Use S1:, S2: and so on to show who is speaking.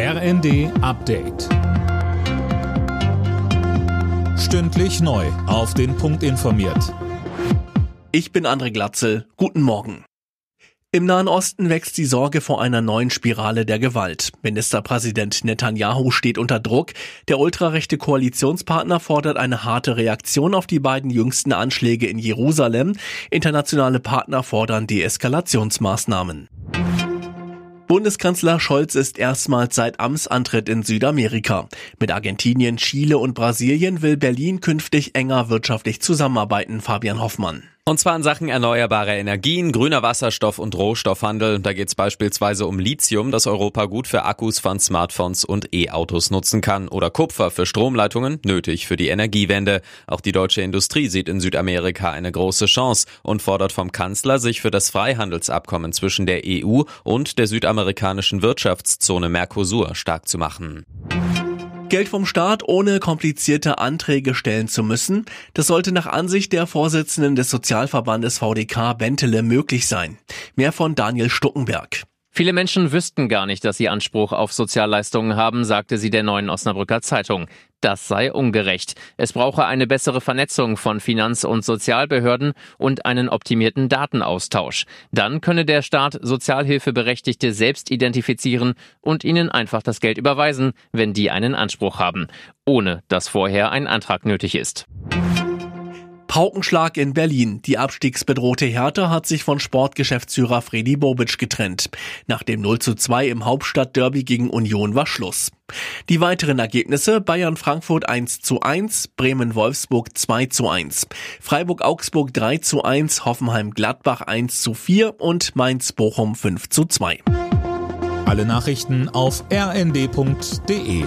S1: RND Update. Stündlich neu. Auf den Punkt informiert.
S2: Ich bin André Glatzel. Guten Morgen. Im Nahen Osten wächst die Sorge vor einer neuen Spirale der Gewalt. Ministerpräsident Netanyahu steht unter Druck. Der ultrarechte Koalitionspartner fordert eine harte Reaktion auf die beiden jüngsten Anschläge in Jerusalem. Internationale Partner fordern Deeskalationsmaßnahmen. Bundeskanzler Scholz ist erstmals seit Amtsantritt in Südamerika. Mit Argentinien, Chile und Brasilien will Berlin künftig enger wirtschaftlich zusammenarbeiten, Fabian Hoffmann.
S3: Und zwar in Sachen erneuerbare Energien, grüner Wasserstoff und Rohstoffhandel. Da geht es beispielsweise um Lithium, das Europa gut für Akkus von Smartphones und E-Autos nutzen kann. Oder Kupfer für Stromleitungen, nötig für die Energiewende. Auch die deutsche Industrie sieht in Südamerika eine große Chance und fordert vom Kanzler, sich für das Freihandelsabkommen zwischen der EU und der südamerikanischen Wirtschaftszone Mercosur stark zu machen.
S2: Geld vom Staat ohne komplizierte Anträge stellen zu müssen, das sollte nach Ansicht der Vorsitzenden des Sozialverbandes VDK Bentele möglich sein. Mehr von Daniel Stuckenberg.
S4: Viele Menschen wüssten gar nicht, dass sie Anspruch auf Sozialleistungen haben, sagte sie der neuen Osnabrücker Zeitung. Das sei ungerecht. Es brauche eine bessere Vernetzung von Finanz- und Sozialbehörden und einen optimierten Datenaustausch. Dann könne der Staat Sozialhilfeberechtigte selbst identifizieren und ihnen einfach das Geld überweisen, wenn die einen Anspruch haben, ohne dass vorher ein Antrag nötig ist.
S2: Paukenschlag in Berlin. Die abstiegsbedrohte Hertha hat sich von Sportgeschäftsführer Fredi Bobic getrennt. Nach dem 0 zu 2 im Hauptstadtderby gegen Union war Schluss. Die weiteren Ergebnisse Bayern Frankfurt 1 zu 1, Bremen Wolfsburg 2 zu 1, Freiburg Augsburg 3 zu 1, Hoffenheim Gladbach 1 zu 4 und Mainz Bochum 5 zu 2.
S1: Alle Nachrichten auf rnd.de